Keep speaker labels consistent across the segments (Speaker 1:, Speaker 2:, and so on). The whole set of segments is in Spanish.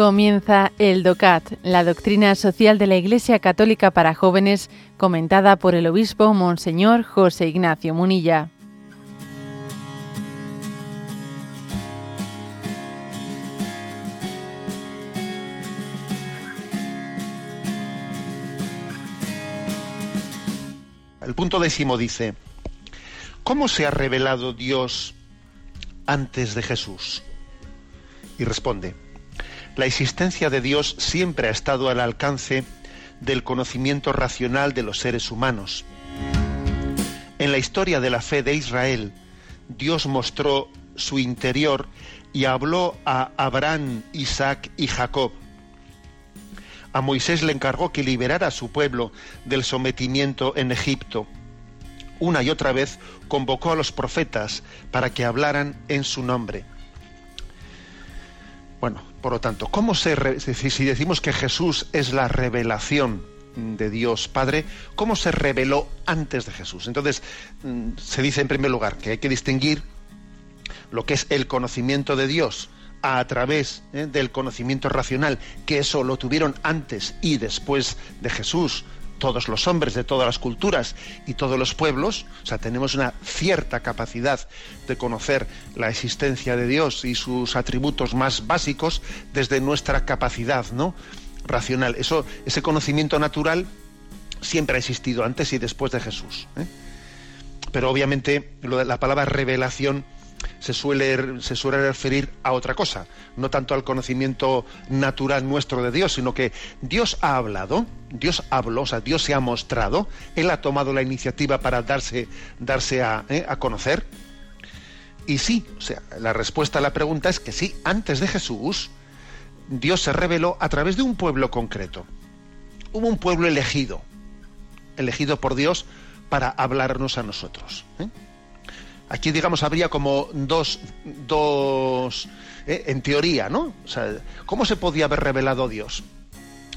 Speaker 1: Comienza el DOCAT, la doctrina social de la Iglesia Católica para jóvenes, comentada por el obispo Monseñor José Ignacio Munilla.
Speaker 2: El punto décimo dice, ¿cómo se ha revelado Dios antes de Jesús? Y responde, la existencia de Dios siempre ha estado al alcance del conocimiento racional de los seres humanos. En la historia de la fe de Israel, Dios mostró su interior y habló a Abraham, Isaac y Jacob. A Moisés le encargó que liberara a su pueblo del sometimiento en Egipto. Una y otra vez convocó a los profetas para que hablaran en su nombre. Bueno, por lo tanto, ¿cómo se si decimos que Jesús es la revelación de Dios Padre, cómo se reveló antes de Jesús? Entonces, mm, se dice en primer lugar que hay que distinguir lo que es el conocimiento de Dios a través ¿eh? del conocimiento racional, que eso lo tuvieron antes y después de Jesús, todos los hombres de todas las culturas y todos los pueblos, o sea, tenemos una cierta capacidad de conocer la existencia de Dios y sus atributos más básicos desde nuestra capacidad, ¿no? racional. Eso, ese conocimiento natural siempre ha existido antes y después de Jesús. ¿eh? Pero obviamente la palabra revelación se suele, se suele referir a otra cosa, no tanto al conocimiento natural nuestro de Dios, sino que Dios ha hablado, Dios habló, o sea, Dios se ha mostrado, Él ha tomado la iniciativa para darse, darse a, ¿eh? a conocer. Y sí, o sea, la respuesta a la pregunta es que sí, antes de Jesús, Dios se reveló a través de un pueblo concreto. Hubo un pueblo elegido, elegido por Dios para hablarnos a nosotros. ¿eh? Aquí, digamos, habría como dos, dos ¿eh? en teoría, ¿no? ¿cómo se podía haber revelado Dios?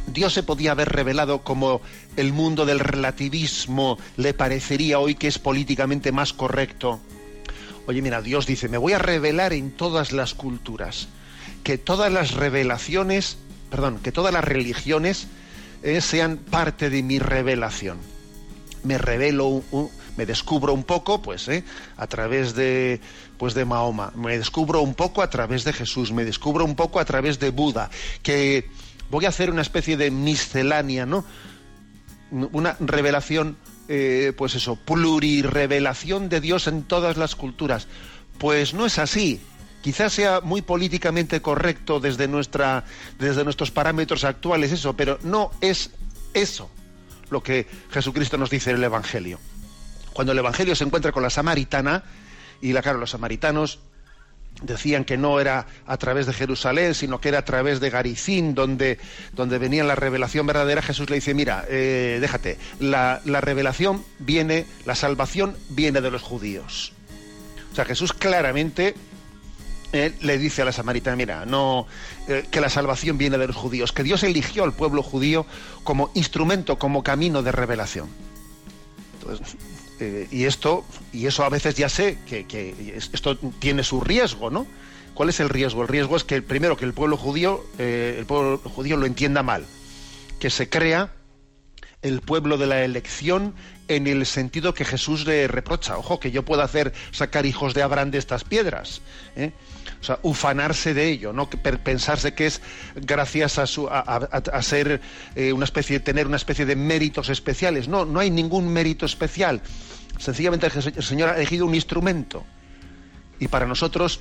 Speaker 2: Dios se podía haber revelado como el mundo del relativismo le parecería hoy que es políticamente más correcto. Oye, mira, Dios dice, me voy a revelar en todas las culturas, que todas las revelaciones, perdón, que todas las religiones eh, sean parte de mi revelación. Me revelo un, me descubro un poco, pues, ¿eh? a través de, pues, de Mahoma, me descubro un poco a través de Jesús, me descubro un poco a través de Buda, que voy a hacer una especie de miscelánea, ¿no? Una revelación, eh, pues eso, plurirrevelación de Dios en todas las culturas. Pues no es así. Quizás sea muy políticamente correcto desde, nuestra, desde nuestros parámetros actuales eso, pero no es eso lo que Jesucristo nos dice en el Evangelio cuando el Evangelio se encuentra con la samaritana, y la, claro, los samaritanos decían que no era a través de Jerusalén, sino que era a través de Garicín, donde, donde venía la revelación verdadera, Jesús le dice, mira, eh, déjate, la, revelación viene, la salvación viene de los judíos. O sea, Jesús claramente eh, le dice a la samaritana, mira, no, eh, que la salvación viene de los judíos, que Dios eligió al pueblo judío como instrumento, como camino de revelación. Entonces, eh, y esto, y eso a veces ya sé que, esto tiene su riesgo, ¿no? ¿Cuál es el riesgo? El riesgo es que primero que el pueblo judío, eh, el pueblo judío lo entienda mal, que se crea el pueblo de la elección en el sentido que Jesús le reprocha. Ojo, que yo pueda hacer sacar hijos de Abraham de estas piedras. ¿eh? O sea, ufanarse de ello, no pensarse que es gracias a, su, ser una especie, tener una especie de méritos especiales. No, no hay ningún mérito especial. Sencillamente el Señor ha elegido un instrumento. Y para nosotros,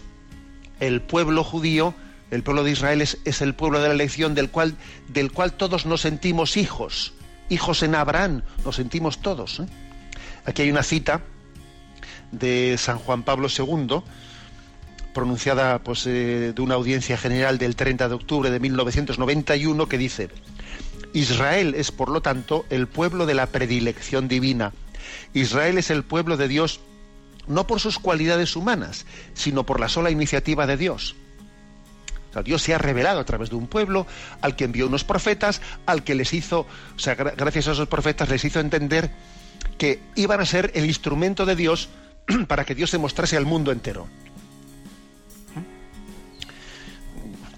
Speaker 2: el pueblo judío, el pueblo de Israel es, el pueblo de la elección del cual, del cual todos nos sentimos hijos. Hijos en Abraham, nos sentimos todos. ¿eh? Aquí hay una cita de San Juan Pablo II, pronunciada pues, eh, de una audiencia general del 30 de octubre de 1991, que dice, Israel es, por lo tanto, el pueblo de la predilección divina Israel es el pueblo de Dios no por sus cualidades humanas, sino por la sola iniciativa de Dios. Dios se ha revelado a través de un pueblo al que envió unos profetas, al que les hizo, o sea, gracias a esos profetas les hizo entender que iban a ser el instrumento de Dios para que Dios se mostrase al mundo entero.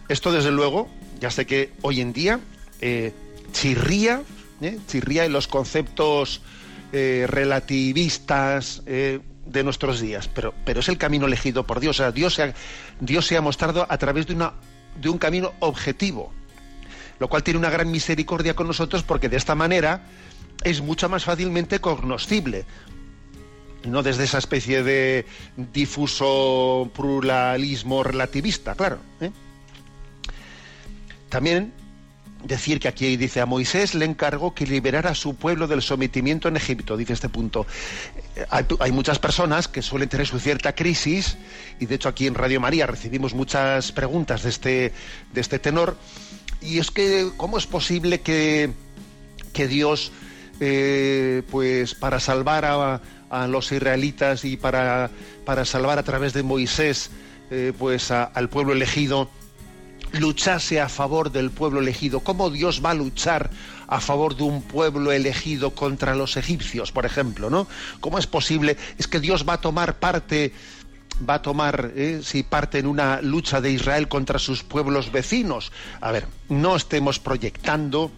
Speaker 2: Esto, desde luego, ya sé que hoy en día eh, chirría, ¿eh? chirría en los conceptos eh, relativistas de nuestros días, pero, pero es el camino elegido por Dios. O sea, Dios se ha, Dios se ha mostrado a través de, una, de un camino objetivo, lo cual tiene una gran misericordia con nosotros porque de esta manera es mucho más fácilmente cognoscible no desde esa especie de difuso pluralismo relativista, claro. ¿eh? También decir que aquí dice a Moisés le encargó que liberara a su pueblo del sometimiento en Egipto, dice este punto. Eh, hay, muchas personas que suelen tener su cierta crisis, y de hecho aquí en Radio María recibimos muchas preguntas de este, de este tenor, y es que, ¿cómo es posible que, que Dios, eh, pues para salvar a, a los israelitas y para, para salvar a través de Moisés eh, pues al pueblo elegido, luchase a favor del pueblo elegido. ¿Cómo Dios va a luchar a favor de un pueblo elegido contra los egipcios, por ejemplo? ¿no? ¿Cómo es posible? Es que Dios va a tomar parte va a tomar eh, si parte en una lucha de Israel contra sus pueblos vecinos. A ver, no estemos proyectando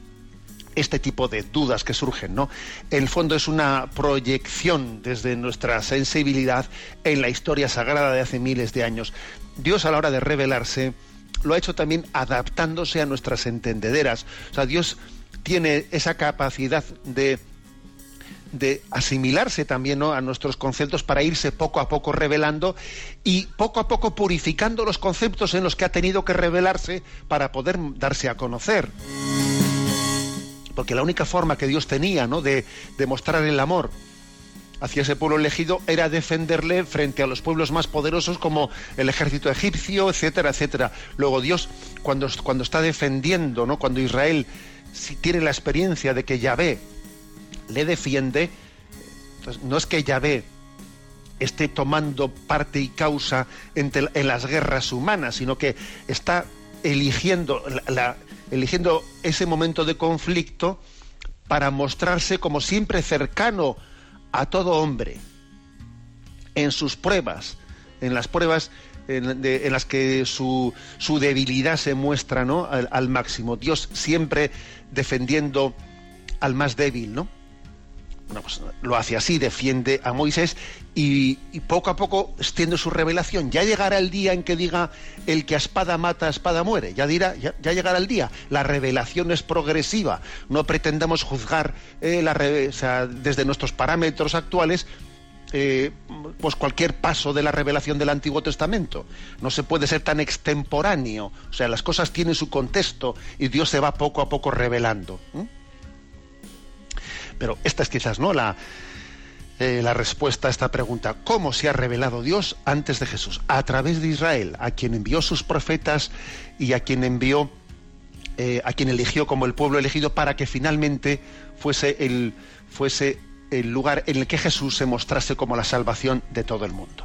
Speaker 2: este tipo de dudas que surgen, ¿no? En el fondo es una proyección desde nuestra sensibilidad en la historia sagrada de hace miles de años. Dios a la hora de revelarse lo ha hecho también adaptándose a nuestras entendederas. O sea, Dios tiene esa capacidad de de asimilarse también a nuestros conceptos para irse poco a poco revelando y poco a poco purificando los conceptos en los que ha tenido que revelarse para poder darse a conocer porque la única forma que Dios tenía ¿no? de demostrar el amor hacia ese pueblo elegido era defenderle frente a los pueblos más poderosos como el ejército egipcio, etcétera, etcétera. Luego Dios, cuando, cuando está defendiendo, ¿no? cuando Israel si tiene la experiencia de que Yahvé le defiende, no es que Yahvé esté tomando parte y causa en, en las guerras humanas, sino que está eligiendo la, eligiendo ese momento de conflicto para mostrarse como siempre cercano a todo hombre en sus pruebas, en las pruebas en, las que su, su, debilidad se muestra ¿no? al, al, máximo. Dios siempre defendiendo al más débil, ¿no? Pues, lo hace así, defiende a Moisés y, poco a poco extiende su revelación. Ya llegará el día en que diga el que a espada mata, a espada muere. Ya dirá, ya, llegará el día. La revelación es progresiva. No pretendamos juzgar eh, la, desde nuestros parámetros actuales eh, pues cualquier paso de la revelación del Antiguo Testamento. No se puede ser tan extemporáneo. O sea, las cosas tienen su contexto y Dios se va poco a poco revelando. Pero esta es quizás no la, eh, la respuesta a esta pregunta. ¿Cómo se ha revelado Dios antes de Jesús? A través de Israel, a quien envió sus profetas y a quien envió, eh, a quien eligió como el pueblo elegido para que finalmente fuese el, fuese el lugar en el que Jesús se mostrase como la salvación de todo el mundo.